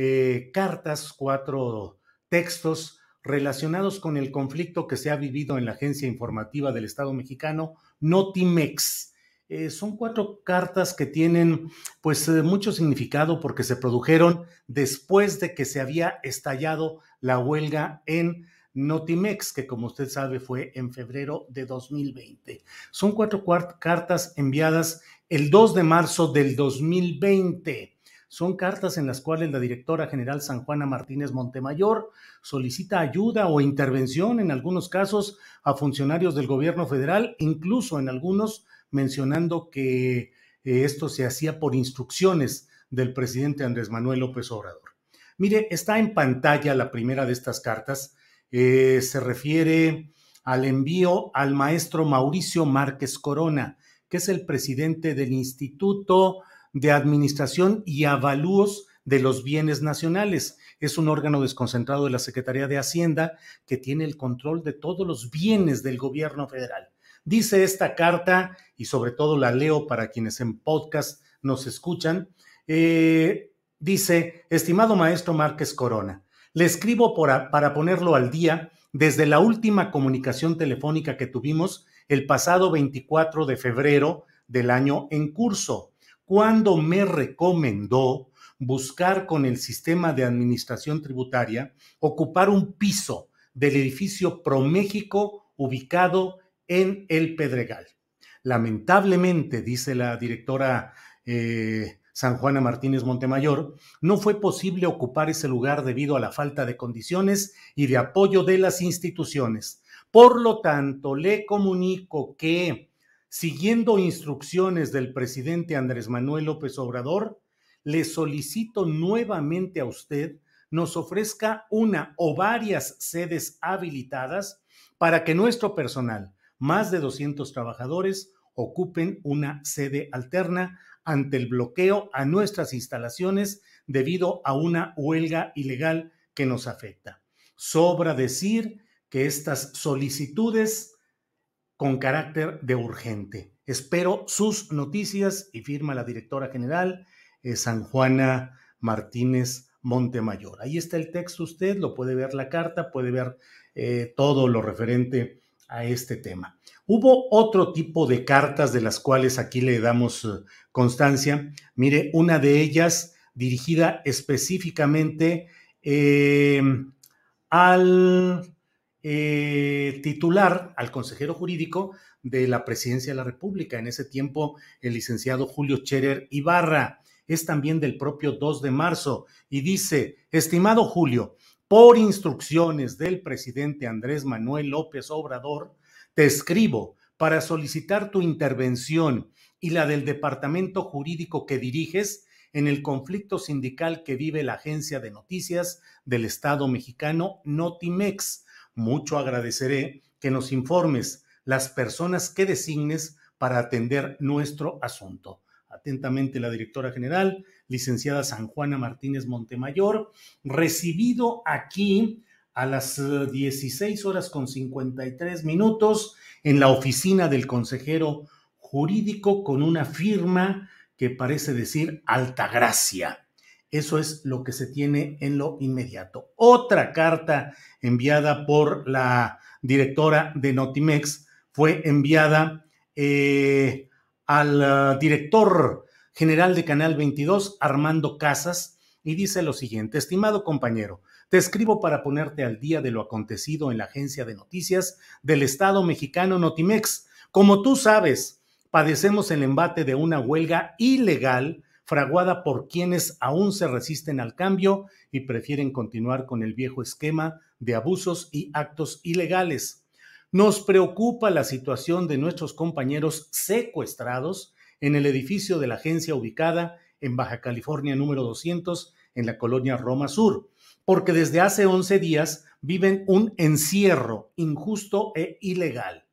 eh, cartas, cuatro textos relacionados con el conflicto que se ha vivido en la agencia informativa del Estado mexicano, Notimex. Eh, son cuatro cartas que tienen pues eh, mucho significado porque se produjeron después de que se había estallado la huelga en Notimex, que como usted sabe fue en febrero de 2020. Son cuatro cartas enviadas el 2 de marzo del 2020. Son cartas en las cuales la directora general San Juana Martínez Montemayor solicita ayuda o intervención en algunos casos a funcionarios del gobierno federal, incluso en algunos mencionando que eh, esto se hacía por instrucciones del presidente Andrés Manuel López Obrador. Mire, está en pantalla la primera de estas cartas. Eh, se refiere al envío al maestro Mauricio Márquez Corona, que es el presidente del Instituto de Administración y Avalúos de los Bienes Nacionales. Es un órgano desconcentrado de la Secretaría de Hacienda que tiene el control de todos los bienes del gobierno federal. Dice esta carta, y sobre todo la leo para quienes en podcast nos escuchan, eh, dice, estimado maestro Márquez Corona, le escribo para ponerlo al día desde la última comunicación telefónica que tuvimos el pasado 24 de febrero del año en curso cuando me recomendó buscar con el sistema de administración tributaria ocupar un piso del edificio ProMéxico ubicado en El Pedregal. Lamentablemente, dice la directora eh, San Juana Martínez Montemayor, no fue posible ocupar ese lugar debido a la falta de condiciones y de apoyo de las instituciones. Por lo tanto, le comunico que siguiendo instrucciones del presidente Andrés Manuel López Obrador, le solicito nuevamente a usted nos ofrezca una o varias sedes habilitadas para que nuestro personal, más de 200 trabajadores, ocupen una sede alterna ante el bloqueo a nuestras instalaciones debido a una huelga ilegal que nos afecta. Sobra decir que estas solicitudes con carácter de urgente. Espero sus noticias y firma la directora general eh, San Juana Martínez Montemayor. Ahí está el texto, usted lo puede ver la carta, puede ver eh, todo lo referente a este tema. Hubo otro tipo de cartas de las cuales aquí le damos eh, constancia. Mire, una de ellas dirigida específicamente al eh, titular al consejero jurídico de la presidencia de la República, en ese tiempo el licenciado Julio Cherer Ibarra, es también del propio 2 de marzo, y dice, estimado Julio, por instrucciones del presidente Andrés Manuel López Obrador, te escribo para solicitar tu intervención y la del departamento jurídico que diriges en el conflicto sindical que vive la agencia de noticias del Estado mexicano Notimex mucho agradeceré que nos informes las personas que designes para atender nuestro asunto. Atentamente la directora general, licenciada San Juana Martínez Montemayor, recibido aquí a las 16 eh, horas con 53 minutos en la oficina del consejero jurídico con una firma que parece decir Altagracia. Eso es lo que se tiene en lo inmediato. Otra carta enviada por la directora de Notimex fue enviada eh, al uh, director general de Canal 22, Armando Casas, y dice lo siguiente, estimado compañero, te escribo para ponerte al día de lo acontecido en la agencia de noticias del Estado mexicano Notimex. Como tú sabes, padecemos el embate de una huelga ilegal fraguada por quienes aún se resisten al cambio y prefieren continuar con el viejo esquema de abusos y actos ilegales. Nos preocupa la situación de nuestros compañeros secuestrados en el edificio de la agencia ubicada en Baja California número 200 en la colonia Roma Sur, porque desde hace 11 días viven un encierro injusto e ilegal.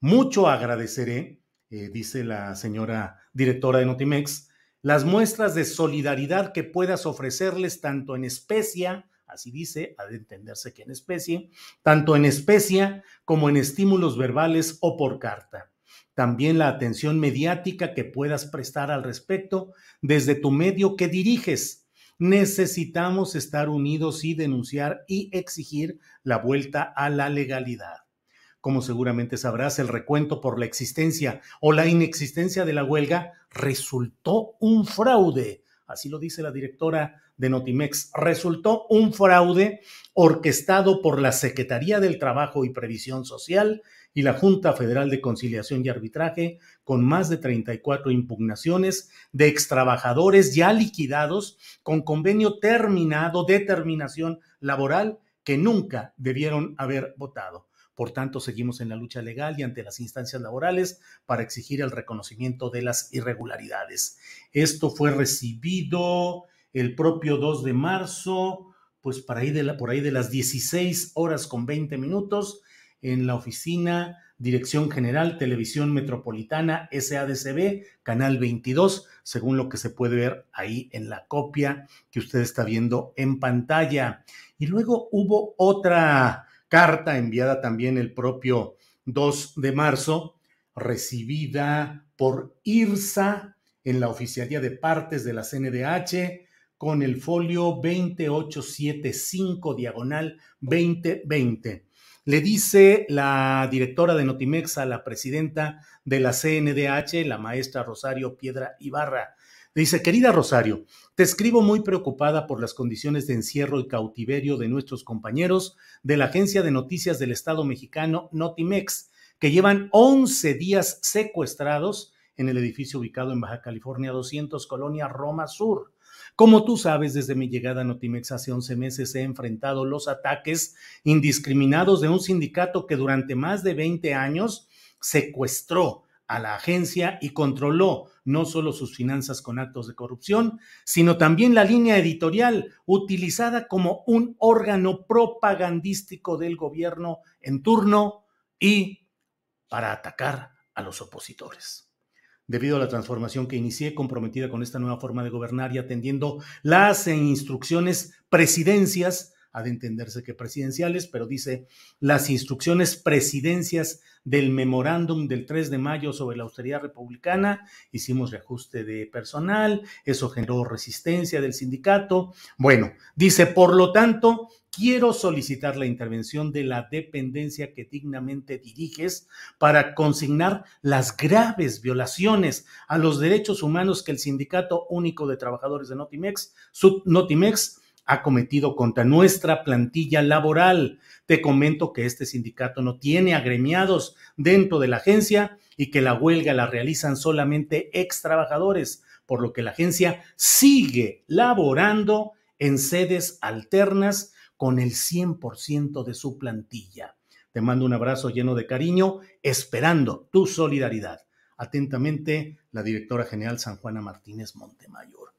Mucho agradeceré, eh, dice la señora directora de Notimex, las muestras de solidaridad que puedas ofrecerles tanto en especie, así dice, ha de entenderse que en especie, tanto en especie como en estímulos verbales o por carta. También la atención mediática que puedas prestar al respecto desde tu medio que diriges. Necesitamos estar unidos y denunciar y exigir la vuelta a la legalidad. Como seguramente sabrás, el recuento por la existencia o la inexistencia de la huelga resultó un fraude. Así lo dice la directora de Notimex. Resultó un fraude orquestado por la Secretaría del Trabajo y Previsión Social y la Junta Federal de Conciliación y Arbitraje, con más de 34 impugnaciones de extrabajadores ya liquidados con convenio terminado de terminación laboral que nunca debieron haber votado. Por tanto, seguimos en la lucha legal y ante las instancias laborales para exigir el reconocimiento de las irregularidades. Esto fue recibido el propio 2 de marzo, pues por ahí de, por ahí de las 16 horas con 20 minutos en la oficina Dirección General Televisión Metropolitana SADCB, Canal 22, según lo que se puede ver ahí en la copia que usted está viendo en pantalla. Y luego hubo otra carta enviada también el propio 2 de marzo, recibida por IRSA en la Oficialía de Partes de la CNDH con el folio 2875 diagonal 2020. Le dice la directora de Notimex a la presidenta de la CNDH, la maestra Rosario Piedra Ibarra, Dice, querida Rosario, te escribo muy preocupada por las condiciones de encierro y cautiverio de nuestros compañeros de la agencia de noticias del Estado mexicano Notimex, que llevan 11 días secuestrados en el edificio ubicado en Baja California 200, Colonia Roma Sur. Como tú sabes, desde mi llegada a Notimex hace 11 meses he enfrentado los ataques indiscriminados de un sindicato que durante más de 20 años secuestró a la agencia y controló no solo sus finanzas con actos de corrupción, sino también la línea editorial utilizada como un órgano propagandístico del gobierno en turno y para atacar a los opositores. Debido a la transformación que inicié comprometida con esta nueva forma de gobernar y atendiendo las instrucciones presidencias, ha de entenderse que presidenciales, pero dice las instrucciones presidencias del memorándum del 3 de mayo sobre la austeridad republicana, hicimos reajuste de personal, eso generó resistencia del sindicato. Bueno, dice, por lo tanto, quiero solicitar la intervención de la dependencia que dignamente diriges para consignar las graves violaciones a los derechos humanos que el Sindicato Único de Trabajadores de Notimex, Notimex ha cometido contra nuestra plantilla laboral. Te comento que este sindicato no tiene agremiados dentro de la agencia y que la huelga la realizan solamente ex trabajadores, por lo que la agencia sigue laborando en sedes alternas con el 100% de su plantilla. Te mando un abrazo lleno de cariño, esperando tu solidaridad. Atentamente, la directora general San Juana Martínez Montemayor.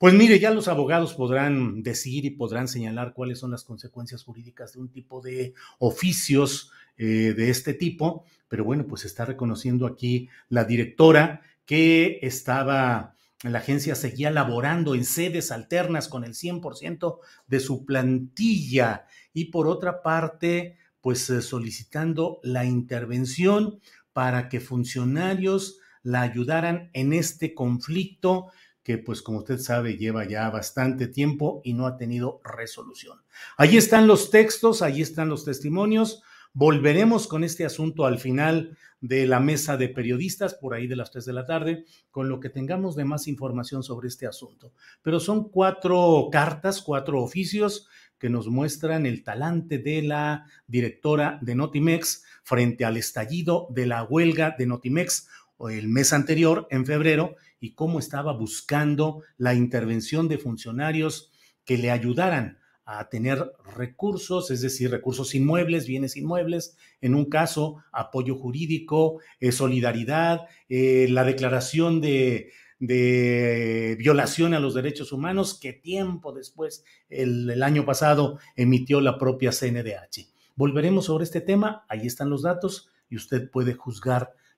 Pues mire, ya los abogados podrán decir y podrán señalar cuáles son las consecuencias jurídicas de un tipo de oficios eh, de este tipo, pero bueno, pues está reconociendo aquí la directora que estaba, la agencia seguía laborando en sedes alternas con el 100% de su plantilla y por otra parte, pues eh, solicitando la intervención para que funcionarios la ayudaran en este conflicto que pues como usted sabe lleva ya bastante tiempo y no ha tenido resolución. Ahí están los textos, ahí están los testimonios. Volveremos con este asunto al final de la mesa de periodistas, por ahí de las tres de la tarde, con lo que tengamos de más información sobre este asunto. Pero son cuatro cartas, cuatro oficios que nos muestran el talante de la directora de Notimex frente al estallido de la huelga de Notimex el mes anterior, en febrero, y cómo estaba buscando la intervención de funcionarios que le ayudaran a tener recursos, es decir, recursos inmuebles, bienes inmuebles, en un caso, apoyo jurídico, eh, solidaridad, eh, la declaración de, violación a los derechos humanos que tiempo después, el, año pasado, emitió la propia CNDH. Volveremos sobre este tema, ahí están los datos y usted puede juzgar